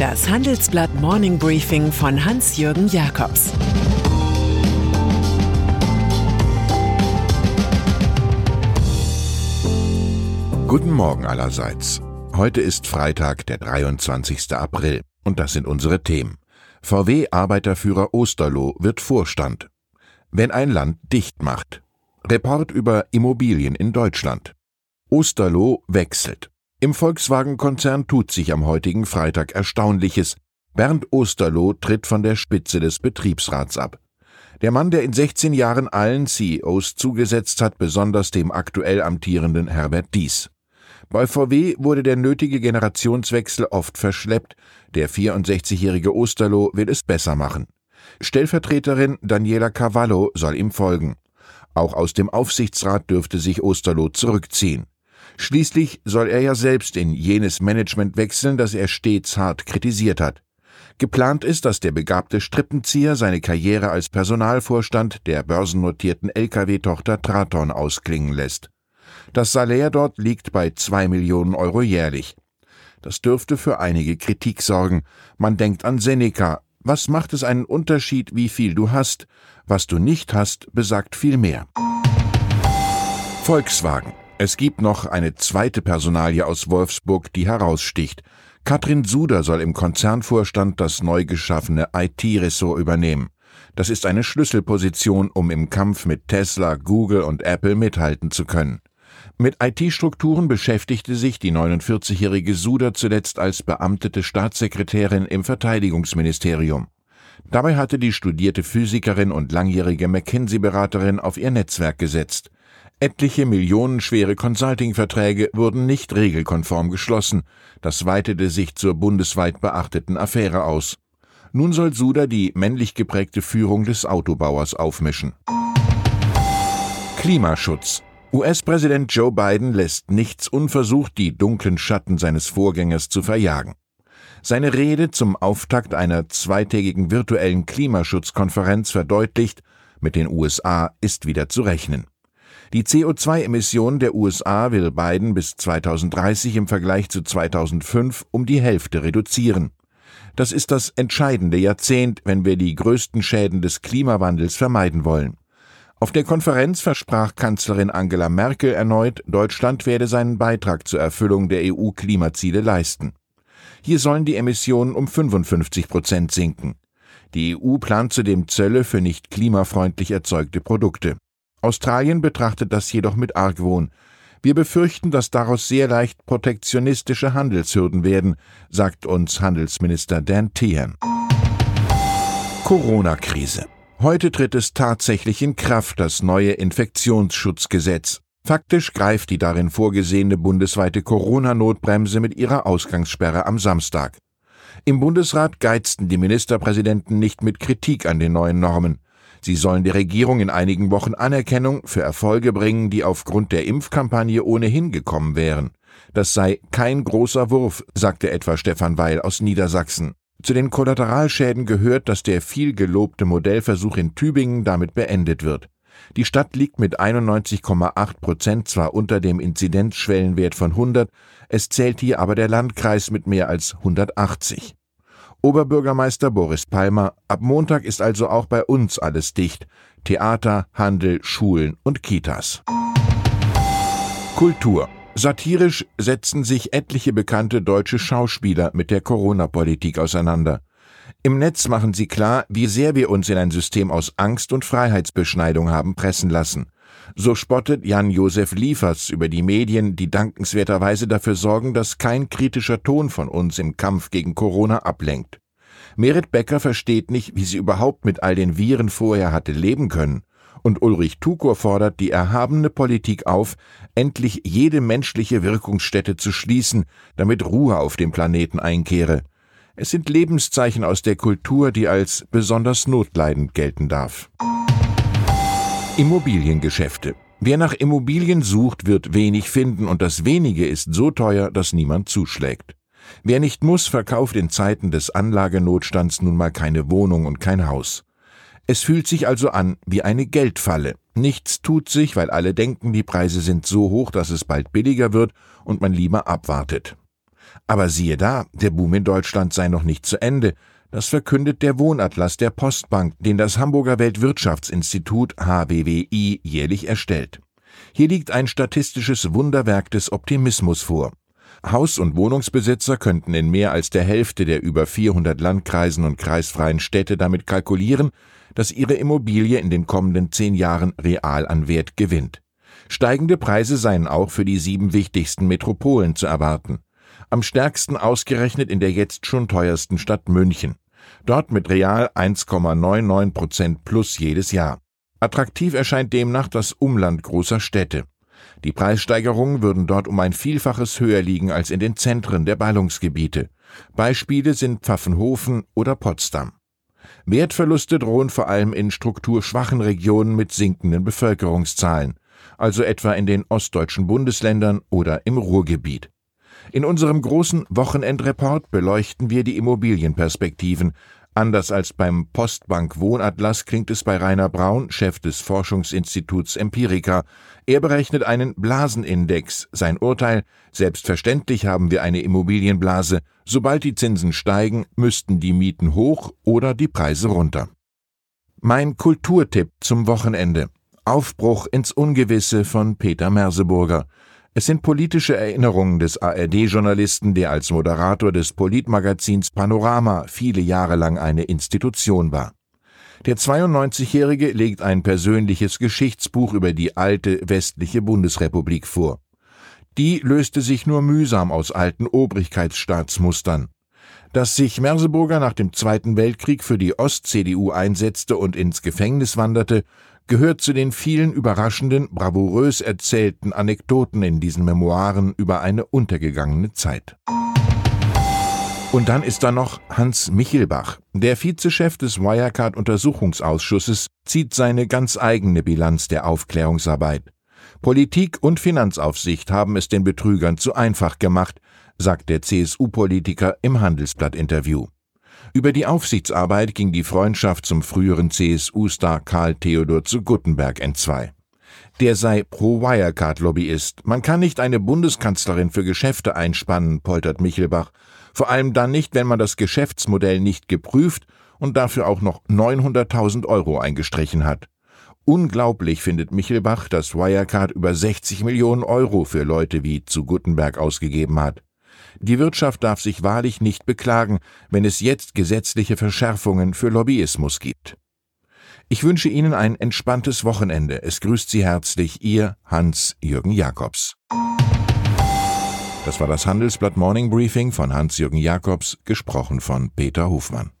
Das Handelsblatt Morning Briefing von Hans-Jürgen Jakobs Guten Morgen allerseits. Heute ist Freitag, der 23. April. Und das sind unsere Themen. VW-Arbeiterführer Osterloh wird Vorstand. Wenn ein Land dicht macht. Report über Immobilien in Deutschland. Osterloh wechselt. Im Volkswagen-Konzern tut sich am heutigen Freitag Erstaunliches. Bernd Osterloh tritt von der Spitze des Betriebsrats ab. Der Mann, der in 16 Jahren allen CEOs zugesetzt hat, besonders dem aktuell amtierenden Herbert Dies. Bei VW wurde der nötige Generationswechsel oft verschleppt. Der 64-jährige Osterloh will es besser machen. Stellvertreterin Daniela Cavallo soll ihm folgen. Auch aus dem Aufsichtsrat dürfte sich Osterloh zurückziehen. Schließlich soll er ja selbst in jenes Management wechseln, das er stets hart kritisiert hat. Geplant ist, dass der begabte Strippenzieher seine Karriere als Personalvorstand der börsennotierten Lkw-Tochter Traton ausklingen lässt. Das Salär dort liegt bei zwei Millionen Euro jährlich. Das dürfte für einige Kritik sorgen. Man denkt an Seneca. Was macht es einen Unterschied, wie viel du hast? Was du nicht hast, besagt viel mehr. Volkswagen. Es gibt noch eine zweite Personalie aus Wolfsburg, die heraussticht. Katrin Suder soll im Konzernvorstand das neu geschaffene IT-Ressort übernehmen. Das ist eine Schlüsselposition, um im Kampf mit Tesla, Google und Apple mithalten zu können. Mit IT-Strukturen beschäftigte sich die 49-jährige Suder zuletzt als beamtete Staatssekretärin im Verteidigungsministerium. Dabei hatte die studierte Physikerin und langjährige McKinsey-Beraterin auf ihr Netzwerk gesetzt. Etliche millionenschwere Consulting-Verträge wurden nicht regelkonform geschlossen. Das weitete sich zur bundesweit beachteten Affäre aus. Nun soll Suda die männlich geprägte Führung des Autobauers aufmischen. Klimaschutz. US-Präsident Joe Biden lässt nichts unversucht, die dunklen Schatten seines Vorgängers zu verjagen. Seine Rede zum Auftakt einer zweitägigen virtuellen Klimaschutzkonferenz verdeutlicht, mit den USA ist wieder zu rechnen. Die CO2-Emissionen der USA will Biden bis 2030 im Vergleich zu 2005 um die Hälfte reduzieren. Das ist das entscheidende Jahrzehnt, wenn wir die größten Schäden des Klimawandels vermeiden wollen. Auf der Konferenz versprach Kanzlerin Angela Merkel erneut, Deutschland werde seinen Beitrag zur Erfüllung der EU-Klimaziele leisten. Hier sollen die Emissionen um 55 Prozent sinken. Die EU plant zudem Zölle für nicht klimafreundlich erzeugte Produkte. Australien betrachtet das jedoch mit Argwohn. Wir befürchten, dass daraus sehr leicht protektionistische Handelshürden werden, sagt uns Handelsminister Dan Tehan. Corona-Krise. Heute tritt es tatsächlich in Kraft, das neue Infektionsschutzgesetz. Faktisch greift die darin vorgesehene bundesweite Corona-Notbremse mit ihrer Ausgangssperre am Samstag. Im Bundesrat geizten die Ministerpräsidenten nicht mit Kritik an den neuen Normen. Sie sollen der Regierung in einigen Wochen Anerkennung für Erfolge bringen, die aufgrund der Impfkampagne ohnehin gekommen wären. Das sei kein großer Wurf, sagte etwa Stefan Weil aus Niedersachsen. Zu den Kollateralschäden gehört, dass der viel gelobte Modellversuch in Tübingen damit beendet wird. Die Stadt liegt mit 91,8 Prozent zwar unter dem Inzidenzschwellenwert von 100, es zählt hier aber der Landkreis mit mehr als 180. Oberbürgermeister Boris Palmer, ab Montag ist also auch bei uns alles dicht. Theater, Handel, Schulen und Kitas. Kultur. Satirisch setzen sich etliche bekannte deutsche Schauspieler mit der Corona-Politik auseinander. Im Netz machen sie klar, wie sehr wir uns in ein System aus Angst und Freiheitsbeschneidung haben pressen lassen. So spottet Jan-Josef Liefers über die Medien, die dankenswerterweise dafür sorgen, dass kein kritischer Ton von uns im Kampf gegen Corona ablenkt. Merit Becker versteht nicht, wie sie überhaupt mit all den Viren vorher hatte leben können. Und Ulrich Tukor fordert die erhabene Politik auf, endlich jede menschliche Wirkungsstätte zu schließen, damit Ruhe auf dem Planeten einkehre. Es sind Lebenszeichen aus der Kultur, die als besonders notleidend gelten darf. Immobiliengeschäfte. Wer nach Immobilien sucht, wird wenig finden und das wenige ist so teuer, dass niemand zuschlägt. Wer nicht muss, verkauft in Zeiten des Anlagenotstands nun mal keine Wohnung und kein Haus. Es fühlt sich also an wie eine Geldfalle. Nichts tut sich, weil alle denken, die Preise sind so hoch, dass es bald billiger wird und man lieber abwartet. Aber siehe da, der Boom in Deutschland sei noch nicht zu Ende. Das verkündet der Wohnatlas der Postbank, den das Hamburger Weltwirtschaftsinstitut HWWI jährlich erstellt. Hier liegt ein statistisches Wunderwerk des Optimismus vor. Haus- und Wohnungsbesitzer könnten in mehr als der Hälfte der über 400 Landkreisen und kreisfreien Städte damit kalkulieren, dass ihre Immobilie in den kommenden zehn Jahren real an Wert gewinnt. Steigende Preise seien auch für die sieben wichtigsten Metropolen zu erwarten. Am stärksten ausgerechnet in der jetzt schon teuersten Stadt München. Dort mit real 1,99 Prozent plus jedes Jahr. Attraktiv erscheint demnach das Umland großer Städte. Die Preissteigerungen würden dort um ein Vielfaches höher liegen als in den Zentren der Ballungsgebiete. Beispiele sind Pfaffenhofen oder Potsdam. Wertverluste drohen vor allem in strukturschwachen Regionen mit sinkenden Bevölkerungszahlen, also etwa in den ostdeutschen Bundesländern oder im Ruhrgebiet. In unserem großen Wochenendreport beleuchten wir die Immobilienperspektiven, Anders als beim Postbank Wohnatlas klingt es bei Rainer Braun, Chef des Forschungsinstituts Empirica. Er berechnet einen Blasenindex. Sein Urteil: Selbstverständlich haben wir eine Immobilienblase. Sobald die Zinsen steigen, müssten die Mieten hoch oder die Preise runter. Mein Kulturtipp zum Wochenende. Aufbruch ins Ungewisse von Peter Merseburger. Es sind politische Erinnerungen des ARD-Journalisten, der als Moderator des Politmagazins Panorama viele Jahre lang eine Institution war. Der 92-Jährige legt ein persönliches Geschichtsbuch über die alte westliche Bundesrepublik vor. Die löste sich nur mühsam aus alten Obrigkeitsstaatsmustern. Dass sich Merseburger nach dem Zweiten Weltkrieg für die Ost-CDU einsetzte und ins Gefängnis wanderte, gehört zu den vielen überraschenden, bravourös erzählten Anekdoten in diesen Memoiren über eine untergegangene Zeit. Und dann ist da noch Hans Michelbach. Der Vizechef des Wirecard-Untersuchungsausschusses zieht seine ganz eigene Bilanz der Aufklärungsarbeit. Politik und Finanzaufsicht haben es den Betrügern zu einfach gemacht, sagt der CSU-Politiker im Handelsblatt-Interview. Über die Aufsichtsarbeit ging die Freundschaft zum früheren CSU-Star Karl Theodor zu Guttenberg entzwei. Der sei Pro-Wirecard-Lobbyist. Man kann nicht eine Bundeskanzlerin für Geschäfte einspannen, poltert Michelbach. Vor allem dann nicht, wenn man das Geschäftsmodell nicht geprüft und dafür auch noch 900.000 Euro eingestrichen hat. Unglaublich findet Michelbach, dass Wirecard über 60 Millionen Euro für Leute wie zu Guttenberg ausgegeben hat. Die Wirtschaft darf sich wahrlich nicht beklagen, wenn es jetzt gesetzliche Verschärfungen für Lobbyismus gibt. Ich wünsche Ihnen ein entspanntes Wochenende. Es grüßt Sie herzlich Ihr Hans-Jürgen Jakobs. Das war das Handelsblatt Morning Briefing von Hans-Jürgen Jakobs, gesprochen von Peter Hofmann.